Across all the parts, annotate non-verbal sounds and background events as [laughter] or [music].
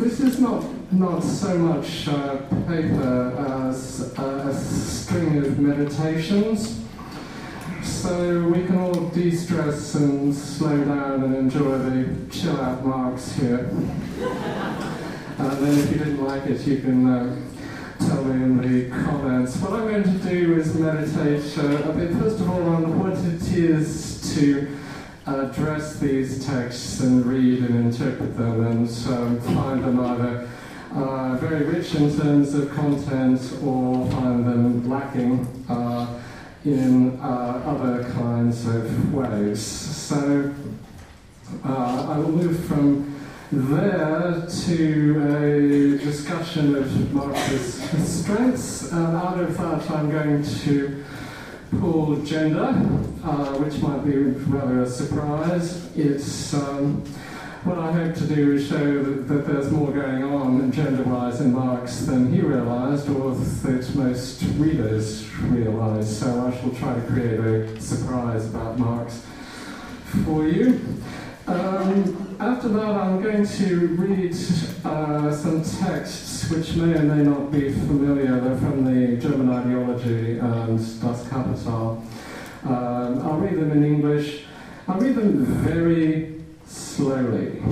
this is not, not so much uh, paper as a string of meditations. So we can all de stress and slow down and enjoy the chill out Marx here. and then if you didn't like it, you can uh, tell me in the comments. What I'm going to do is meditate uh, a bit, first of all, on what it is to address these texts and read and interpret them and um, find them either uh, very rich in terms of content or find them lacking uh, in uh, other kinds of ways. So uh, I will move from there to a discussion of Marx's strengths, and out of that I'm going to pull gender, uh, which might be rather a surprise. It's um, what I hope to do is show that, that there's more going on gender-wise in Marx than he realised, or that most readers realise. So I shall try to create a surprise about Marx for you. Um, after that, I'm going to read uh, some texts which may or may not be familiar. They're from the German ideology and Das Kapital. Um, I'll read them in English. I'll read them very slowly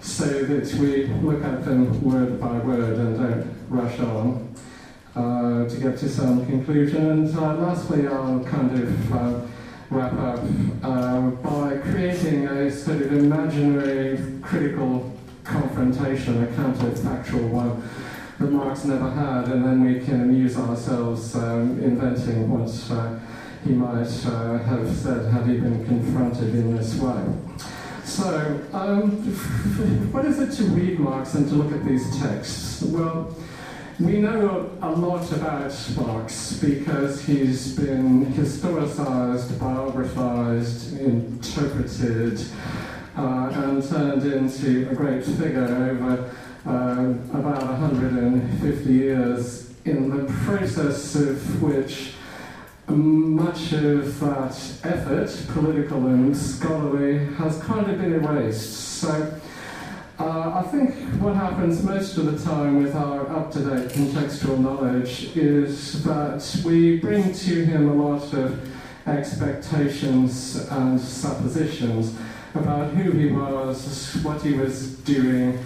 so that we look at them word by word and don't rush on uh, to get to some conclusion. Uh, lastly, I'll kind of uh, wrap up uh, by creating a sort of imaginary critical confrontation, a counterfactual one that Marx never had, and then we can amuse ourselves um, inventing what uh, he might uh, have said had he been confronted in this way. So, um, [laughs] what is it to read Marx and to look at these texts? Well, we know a lot about Marx because he's been historicized, biographized, interpreted, and turned into a great figure over uh, about 150 years, in the process of which much of that effort, political and scholarly, has kind of been erased. So uh, I think what happens most of the time with our up-to-date contextual knowledge is that we bring to him a lot of expectations and suppositions about who he was, what he was doing,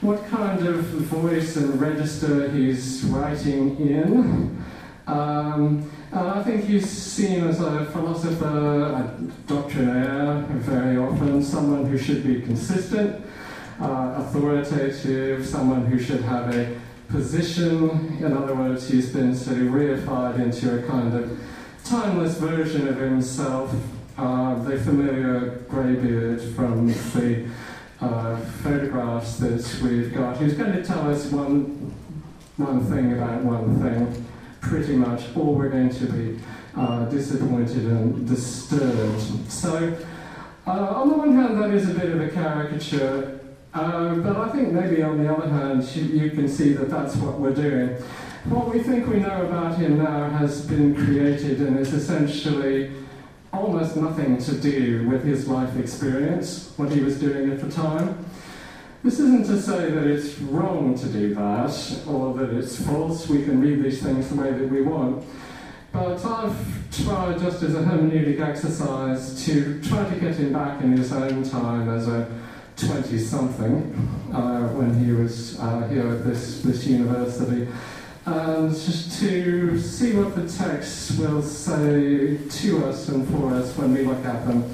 what kind of voice and register he's writing in. Um, and I think he's seen as a philosopher, a doctrinaire very often, someone who should be consistent, uh, authoritative, someone who should have a position. In other words, he's been sort of reified into a kind of timeless version of himself. Uh, the familiar greybeard from the uh, photographs that we've got. He's going to tell us one, one thing about one thing, pretty much, or we're going to be uh, disappointed and disturbed. So, uh, on the one hand, that is a bit of a caricature um, but I think maybe on the other hand, you, you, can see that that's what we're doing. What we think we know about him now has been created and is essentially almost nothing to do with his life experience, what he was doing at the time. This isn't to say that it's wrong to do that or that it's false. We can read these things the way that we want. But I've tried, just as a hermeneutic exercise, to try to get him back in his own time as a 20 something uh, when he was uh, here at this, this university. And just to see what the text will say to us and for us when we look at them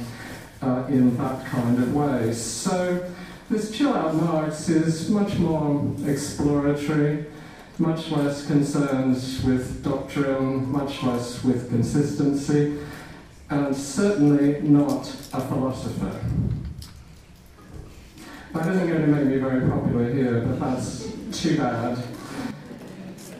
uh, in that kind of way. So, this chill out Marx is much more exploratory, much less concerned with doctrine, much less with consistency, and certainly not a philosopher. That isn't going to make me very popular here, but that's too bad.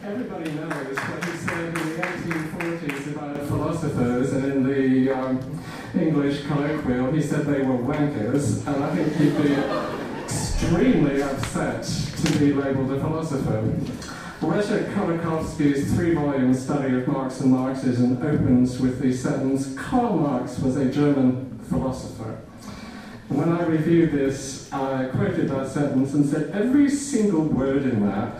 Everybody knows what he said in the 1840s about philosophers, and in the um, English colloquial, he said they were wankers, and I think he'd be extremely upset to be labelled a philosopher. Leszek Kolakowski's three-volume study of Marx and Marxism opens with the sentence, Karl Marx was a German philosopher. When I reviewed this, I quoted that sentence and said every single word in that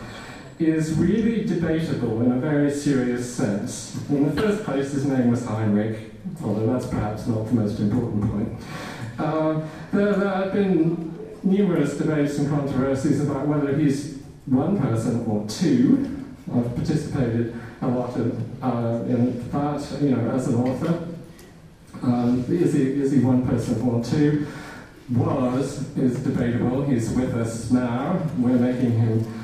is really debatable in a very serious sense. In the first place, his name was Heinrich, although that's perhaps not the most important point. Uh, there, there have been numerous debates and controversies about whether he's one person or two. I've participated a lot in, uh, in that, you know, as an author. Um, is, he, is he one person or two? Was is debatable. He's with us now. We're making him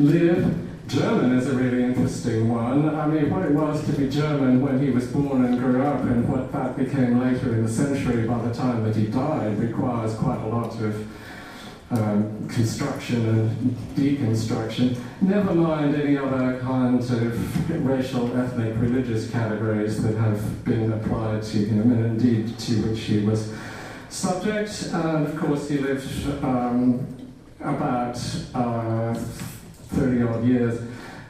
live. German is a really interesting one. I mean, what it was to be German when he was born and grew up, and what that became later in the century by the time that he died, requires quite a lot of um, construction and deconstruction. Never mind any other kinds of racial, ethnic, religious categories that have been applied to him, and indeed to which he was subject. And of course, he lived um, about uh, 30 odd years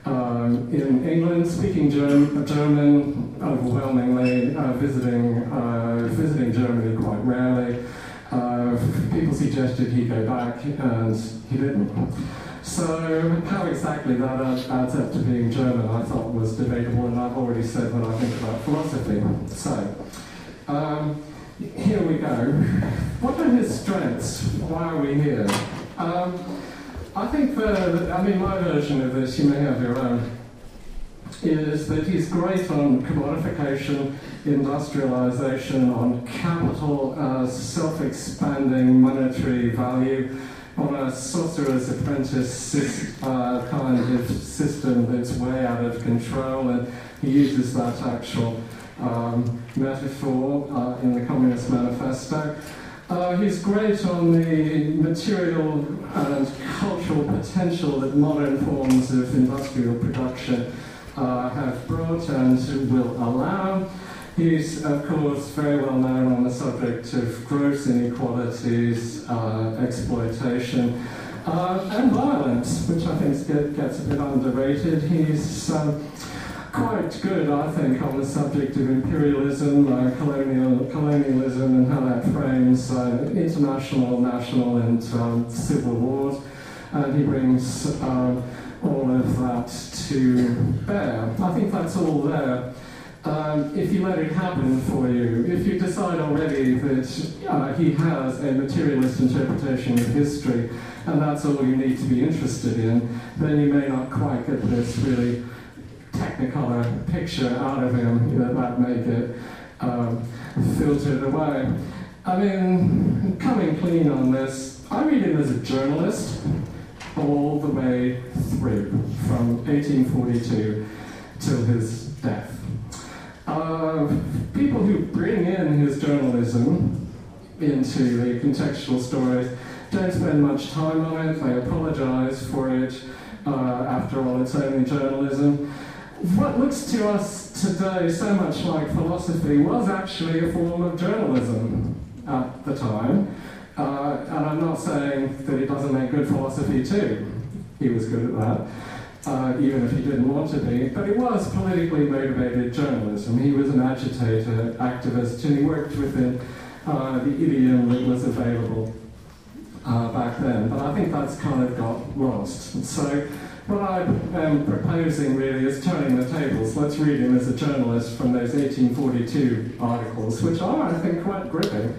um, in England, speaking German, German overwhelmingly, uh, visiting, uh, visiting Germany quite rarely. Uh, people suggested he go back, and he didn't. So how exactly that adds up to being German, I thought was debatable, and I've already said what I think about philosophy. So um, here we go. What are his strengths? Why are we here? Um, I think the, I mean, my version of this, you may have your own, is that he's great on commodification, industrialization, on capital as self expanding monetary value, on a sorcerer's apprentice uh, kind of system that's way out of control, and he uses that actual um, metaphor uh, in the Communist Manifesto. Uh, he's great on the material and cultural potential that modern forms of industrial production uh, have brought and will allow. He's, of course, very well known on the subject of gross inequalities, uh, exploitation, uh, and violence, which I think gets a bit underrated. He's um, quite good, I think, on the subject of imperialism, uh, colonial, colonialism, and how that frames uh, international, national, and um, civil wars. And he brings uh, all of that to bear. I think that's all there. Um, if you let it happen for you, if you decide already that uh, he has a materialist interpretation of history, and that's all you need to be interested in, then you may not quite get this really technicolor picture out of him that that may get um, filtered away. I mean, coming clean on this, I read him as a journalist all the way through, from 1842 till his death. Uh, people who bring in his journalism into the contextual stories don't spend much time on it, they apologize for it. Uh, after all, it's only journalism. What looks to us today so much like philosophy was actually a form of journalism at the time. Uh, and I'm not saying that he doesn't make good philosophy too. He was good at that, uh, even if he didn't want to be. But it was politically motivated journalism. He was an agitator, activist, and he worked within uh, the idiom that was available uh, back then. But I think that's kind of got lost. So what I am proposing really is turning the tables. Let's read him as a journalist from those 1842 articles, which are, I think, quite gripping.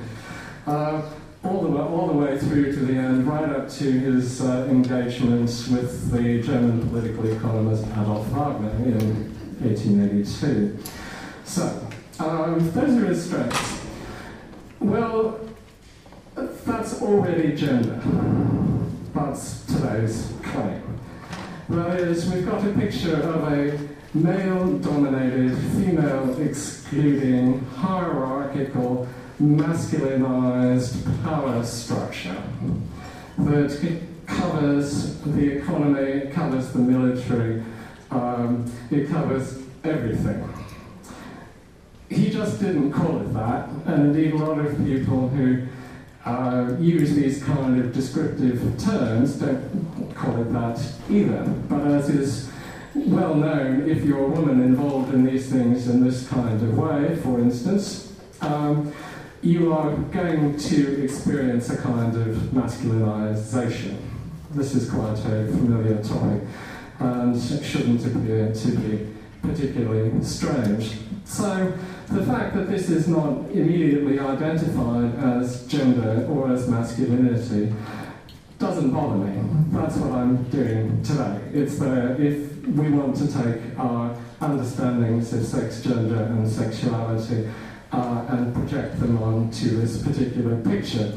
Uh, all the, way, all the way through to the end, right up to his uh, engagements with the German political economist Adolf Wagner in 1882. So, um, those are his strengths. Well, that's already gender. That's today's claim. Is, we've got a picture of a male-dominated, female-excluding, hierarchical, masculinized power structure that covers the economy, it covers the military, um, it covers everything. He just didn't call it that, and indeed a lot of people who uh, use these kind of descriptive terms don't call it that either. But as is well known, if you're a woman involved in these things in this kind of way, for instance, um, you are going to experience a kind of masculinization. This is quite a familiar topic and shouldn't appear to be particularly strange. So the fact that this is not immediately identified as gender or as masculinity doesn't bother me. That's what I'm doing today. It's there if we want to take our understandings of sex, gender, and sexuality uh, and project them onto this particular picture.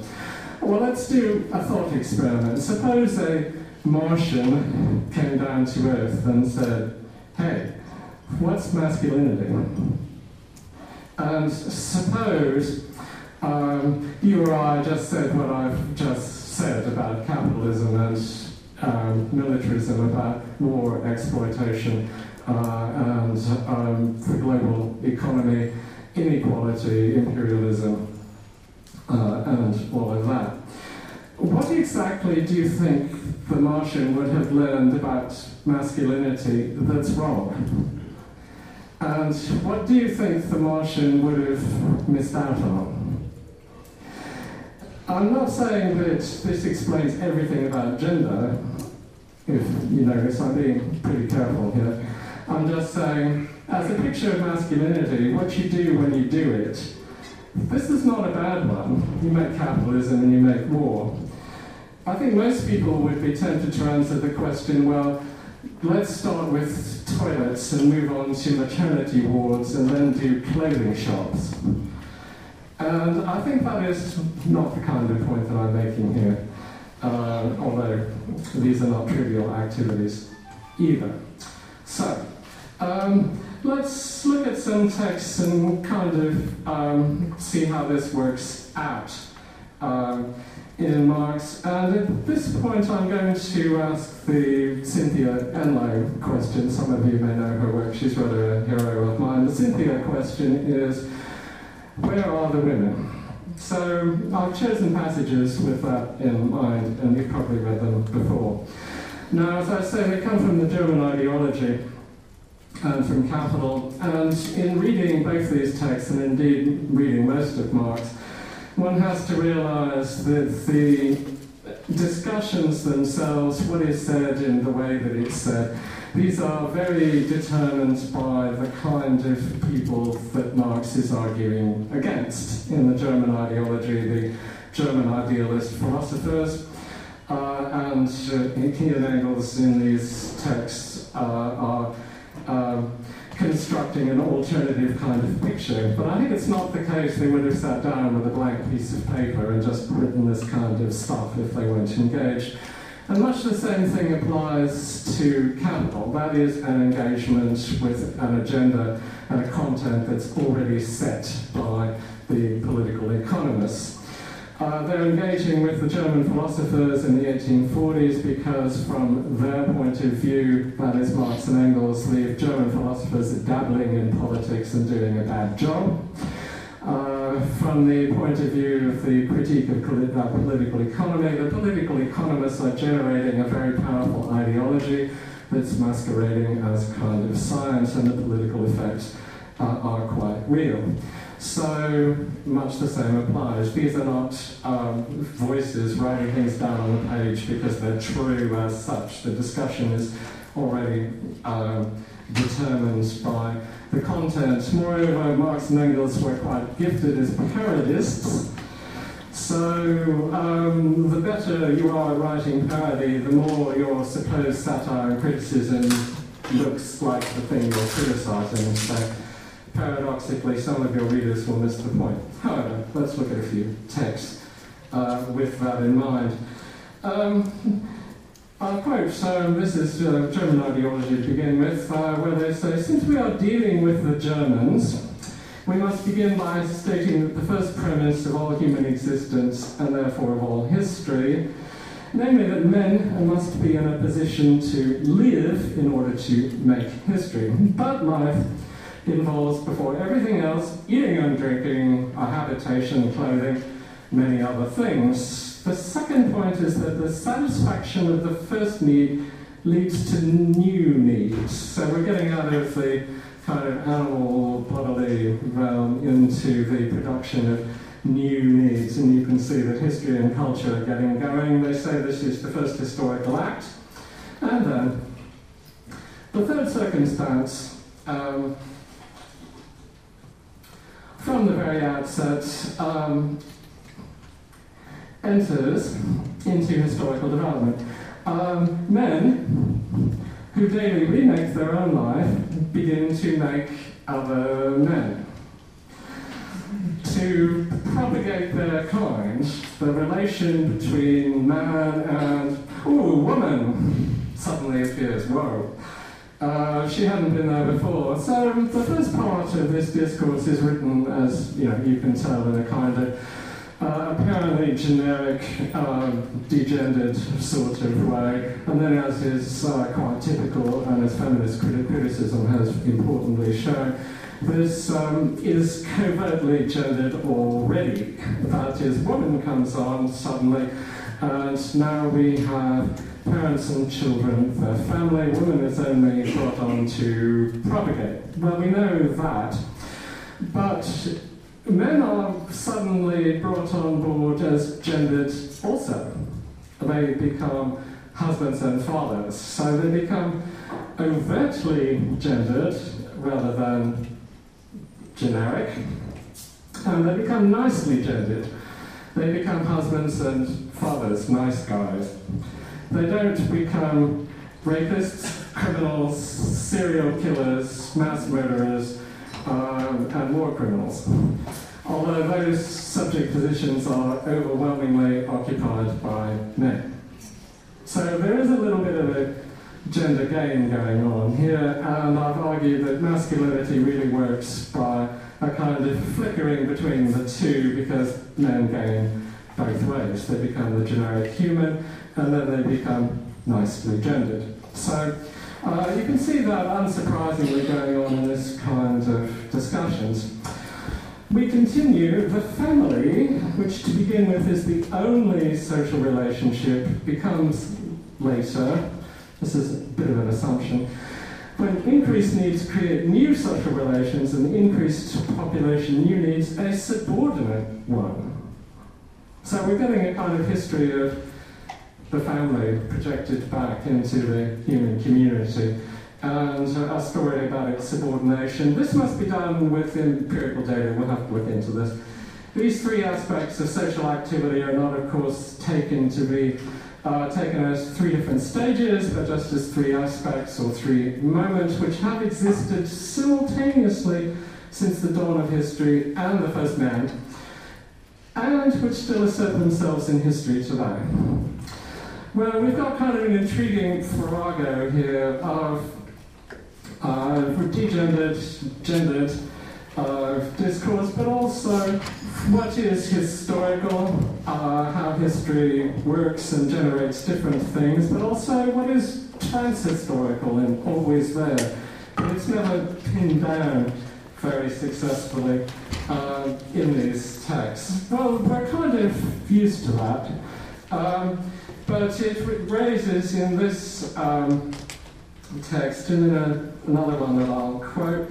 Well, let's do a thought experiment. Suppose a Martian came down to Earth and said, hey, what's masculinity? And suppose um, you or I just said what I've just said about capitalism and um, militarism, about war, exploitation, uh, and um, the global economy, inequality, imperialism, uh, and all of that. What exactly do you think the Martian would have learned about masculinity that's wrong? And what do you think the Martian would have missed out on? I'm not saying that this explains everything about gender, if you notice, I'm being pretty careful here. I'm just saying, as a picture of masculinity, what you do when you do it, this is not a bad one. You make capitalism and you make war. I think most people would be tempted to answer the question, well, let's start with toilets and move on to maternity wards and then do clothing shops. And I think that is not the kind of point that I'm making here, uh, although these are not trivial activities either. So, um, let's look at some texts and kind of um, see how this works out. Um, in Marx. And at this point, I'm going to ask the Cynthia Enloe question. Some of you may know her work, she's rather a hero of mine. The Cynthia question is where are the women? So I've chosen passages with that in mind, and you've probably read them before. Now, as I say, they come from the German ideology and from Capital, and in reading both these texts, and indeed reading most of Marx, one has to realize that the discussions themselves, what is said in the way that it's said, these are very determined by the kind of people that Marx is arguing against in the German ideology, the German idealist philosophers. Uh, and uh, Engels in these texts uh, are um, constructing an alternative kind of picture. But I think it's not the case they would have sat down with a blank piece of paper and just written this kind of stuff if they weren't engaged. And much the same thing applies to capital. That is an engagement with an agenda and a content that's already set by the political economists. Uh, they're engaging with the German philosophers in the 1840s because, from their point of view, that is Marx and Engels, the German philosophers are dabbling in politics and doing a bad job. Uh, from the point of view of the critique of political economy, the political economists are generating a very powerful ideology that's masquerading as kind of science, and the political effects uh, are quite real. So much the same applies. These are not um, voices writing things down on the page because they're true as such. The discussion is already um, determined by the content. Moreover, Marx and Engels were quite gifted as parodists. So, um, the better you are at writing parody, the more your supposed satire and criticism looks like the thing you're criticizing. So, paradoxically, some of your readers will miss the point. However, let's look at a few texts uh, with that in mind. Um, I'll quote, um, this is uh, German ideology to begin with, uh, where they say, since we are dealing with the Germans, we must begin by stating that the first premise of all human existence, and therefore of all history, namely that men must be in a position to live in order to make history. But life involves, before everything else, eating and drinking, habitation, clothing, many other things. The second point is that the satisfaction of the first need leads to new needs. So we're getting out of the kind of animal bodily realm into the production of new needs, and you can see that history and culture are getting going. They say this is the first historical act. And then, the third circumstance, um, from the very outset, um, enters into historical development. Um, men who daily remake their own life begin to make other men. To propagate their kind, the relation between man and, ooh, woman suddenly appears. Whoa. Uh, she hadn't been there before. So the first part of this discourse is written as, you know, you can tell in a kind of uh, apparently generic, uh, degendered sort of way, and then as is uh, quite typical and as feminist criticism has importantly shown, this um, is covertly gendered already. That is, woman comes on suddenly, and now we have parents and children, their family, woman is only brought on to propagate. Well, we know that, but men are suddenly brought on board as gendered also. They become husbands and fathers, so they become overtly gendered rather than generic, and they become nicely gendered. They become husbands and fathers, nice guys. They don't become rapists, criminals, serial killers, mass murderers, um, and war criminals. Although those subject positions are overwhelmingly occupied by men. So there is a little bit of a gender game going on here, and I've argued that masculinity really works by a kind of flickering between the two because men gain both ways. They become the generic human, and then they become nicely gendered. So uh, you can see that unsurprisingly going on in this kind of discussions. We continue, the family, which to begin with is the only social relationship, becomes later, this is a bit of an assumption, when increased needs create new social relations and increased population new needs a subordinate one. So we're getting a kind of history of the family projected back into the human community and a story about its subordination. This must be done with empirical data, we'll have to look into this. These three aspects of social activity are not, of course, taken to be uh, taken as three different stages, but just as three aspects or three moments which have existed simultaneously since the dawn of history and the first man, and which still assert themselves in history today. Well, we've got kind of an intriguing farrago here of uh, degendered, gendered uh, discourse, but also what is historical, uh, how history works and generates different things, but also what is transhistorical and always there. But it's never pinned down very successfully uh, in these texts. Well, we're kind of used to that. Um, but it raises in this um, text, and in a, another one that I'll quote,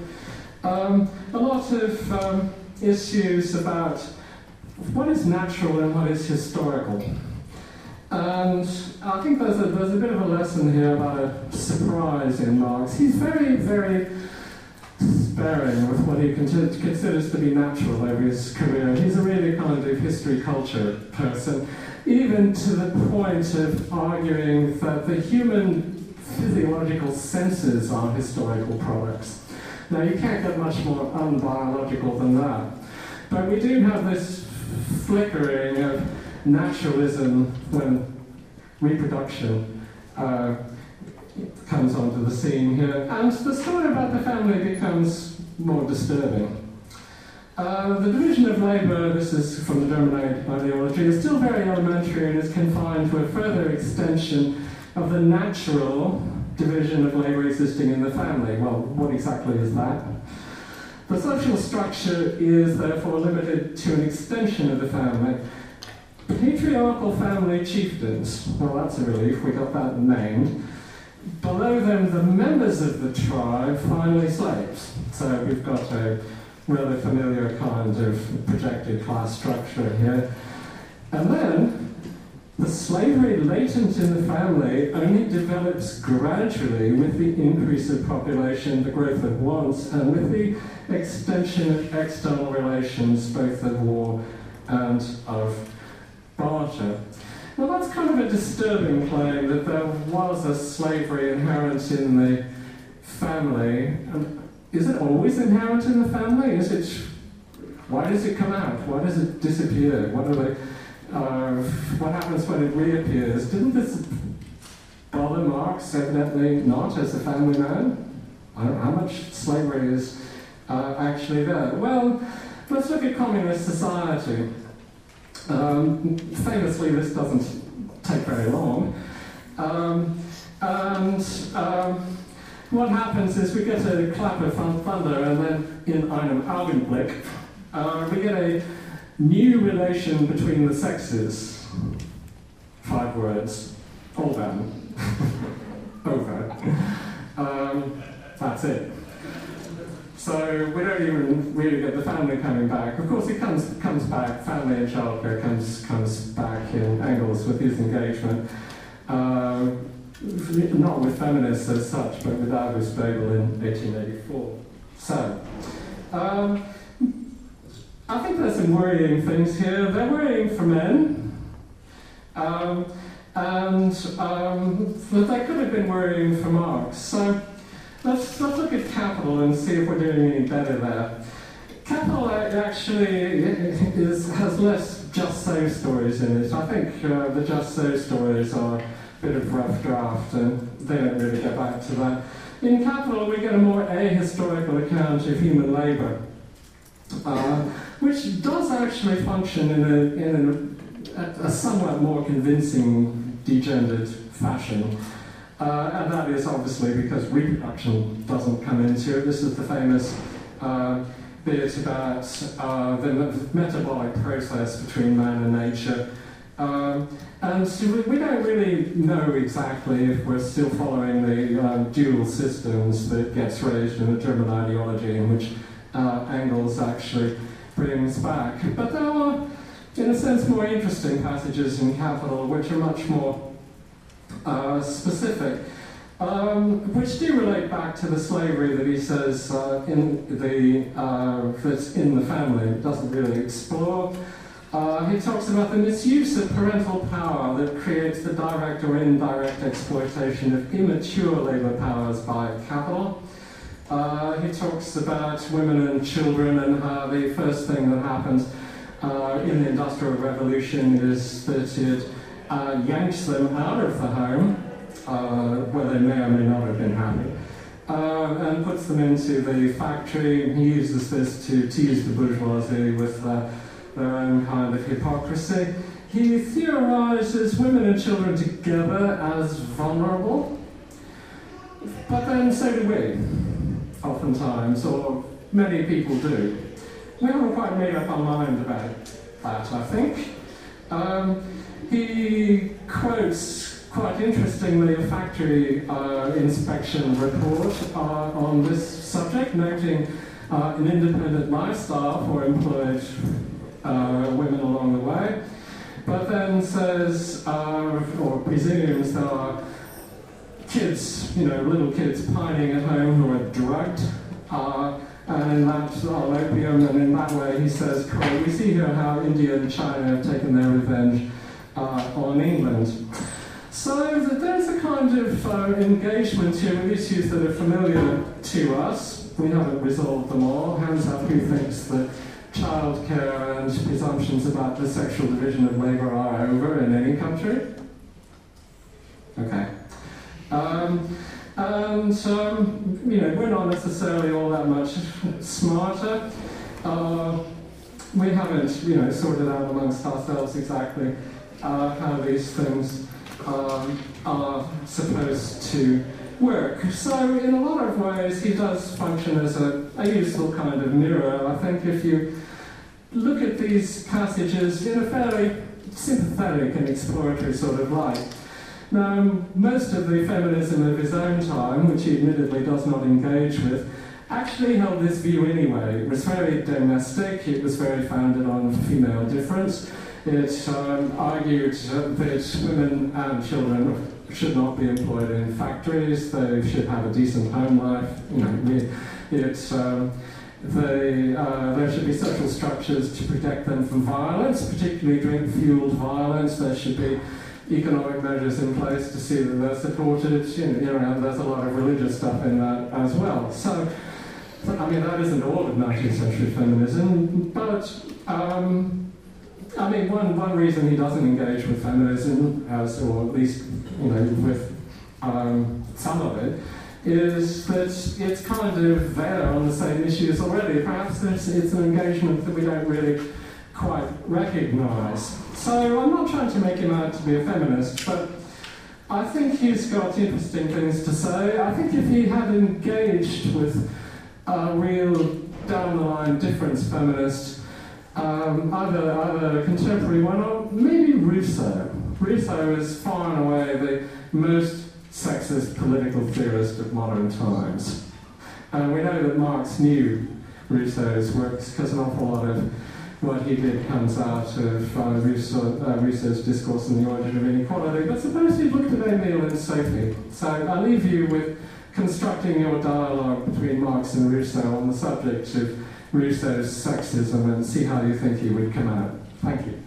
um, a lot of um, issues about what is natural and what is historical. And I think there's a, there's a bit of a lesson here about a surprise in Marx. He's very, very sparing with what he considers to be natural over his career. He's a really kind of history culture person even to the point of arguing that the human physiological senses are historical products. Now, you can't get much more unbiological than that. But we do have this flickering of naturalism when reproduction uh, comes onto the scene here. And the story about the family becomes more disturbing. Uh, the division of labour, this is from the German ideology, is still very elementary and is confined to a further extension of the natural division of labour existing in the family. Well, what exactly is that? The social structure is therefore limited to an extension of the family. Patriarchal family chieftains, well, that's a relief, we got that named. Below them, the members of the tribe, finally slaves. So we've got a rather familiar kind of projected class structure here. And then the slavery latent in the family only develops gradually with the increase of population, the growth of wants, and with the extension of external relations, both of war and of barter. Well, that's kind of a disturbing claim that there was a slavery inherent in the family. And is it always inherent in the family? Is it? Why does it come out? Why does it disappear? What are the uh, what happens when it reappears. Didn't this bother Marx evidently not as a family man? how much slavery is uh, actually there? Well, let's look at communist society. Um, famously, this doesn't take very long. Um, and um, what happens is we get a clap of thunder, and then in einem Augenblick, uh, we get a New relation between the sexes. Five words. All done. [laughs] Over. Um, that's it. So we don't even really get the family coming back. Of course, it comes comes back. Family and childcare comes comes back in Engels with his engagement. Uh, not with feminists as such, but with August Bebel in 1884. So. Um, I think there's some worrying things here. They're worrying for men. Um, and um, they could have been worrying for Marx. So let's, let's look at capital and see if we're doing any better there. Capital actually is, has less just so stories in it. I think uh, the just so stories are bit of rough draft and they don't really get back to that. In Capital, we get a more ahistorical account of human labour. Uh, which does actually function in a, in a, a somewhat more convincing degendered fashion. Uh, and that is obviously because reproduction doesn't come into it. This is the famous uh, bit about uh, the metabolic process between man and nature. Um, and so we don't really know exactly if we're still following the um, dual systems that gets raised in the German ideology in which uh, Engels actually brings back. But there are, in a sense, more interesting passages in Capital which are much more uh, specific, um, which do relate back to the slavery that he says uh, in the uh, that's in the family. It doesn't really explore. Uh, he talks about the misuse of parental power that creates the direct or indirect exploitation of immature labor powers by capital. Uh, he talks about women and children and how the first thing that happens uh, in the Industrial Revolution is that it uh, yanks them out of the home, uh, where they may or may not have been happy, uh, and puts them into the factory. He uses this to tease the bourgeoisie with uh, their own kind of hypocrisy. He theorizes women and children together as vulnerable, but then so do we oftentimes, or many people do. We haven't quite made up our mind about that, I think. Um, he quotes quite interestingly a factory uh, inspection report uh, on this subject, noting uh, an independent lifestyle for employed women along the way, but then says, uh, or presumes there are kids, you know, little kids pining at home who are drugged, uh, and in that on opium, and in that way he says, we see here how India and China have taken their revenge uh, on England. So there's a kind of uh, engagement here with issues that are familiar to us. We haven't resolved them all. Hands up who thinks that childcare and presumptions about the sexual division of labour are over in any country? Okay. Um, and, um, you know, we're not necessarily all that much smarter. Uh, we haven't, you know, sorted out amongst ourselves exactly uh, how these things um, are supposed to work. So, in a lot of ways, he does function as a, a useful kind of mirror. I think if you look at these passages in a fairly sympathetic and exploratory sort of light, now, most of the feminism of his own time, which he admittedly does not engage with, actually held this view anyway. It was very domestic, it was very founded on female difference. It um, argued that women and children should not be employed in factories, they should have a decent home life. You know, it, um, uh, there should be social structures to protect them from violence, particularly drink-fueled violence. There should be economic measures in place to see that they're supported. You know, there's a lot of religious stuff in that as well. So, I mean, that isn't all of 19th century feminism, but um, I mean, one, one reason he doesn't engage with feminism, as, or at least, you know, with um, some of it, is that it's kind of there on the same issues already. Perhaps it's, it's an engagement that we don't really quite recognize. So I'm not trying to make him out to be a feminist, but I think he's got interesting things to say. I think if he had engaged with a real down the line difference feminist, um, either, either a contemporary one or maybe Rousseau. Rousseau is far and away the most sexist political theorist of modern times. And we know that Marx knew Rousseau's works because an awful lot of what he did comes out of uh, Rousseau, uh, Rousseau's discourse on the origin of inequality. But suppose you looked at Emile and Sophie. So I leave you with constructing your dialogue between Marx and Rousseau on the subject of Rousseau's sexism and see how you think he would come out. Thank you.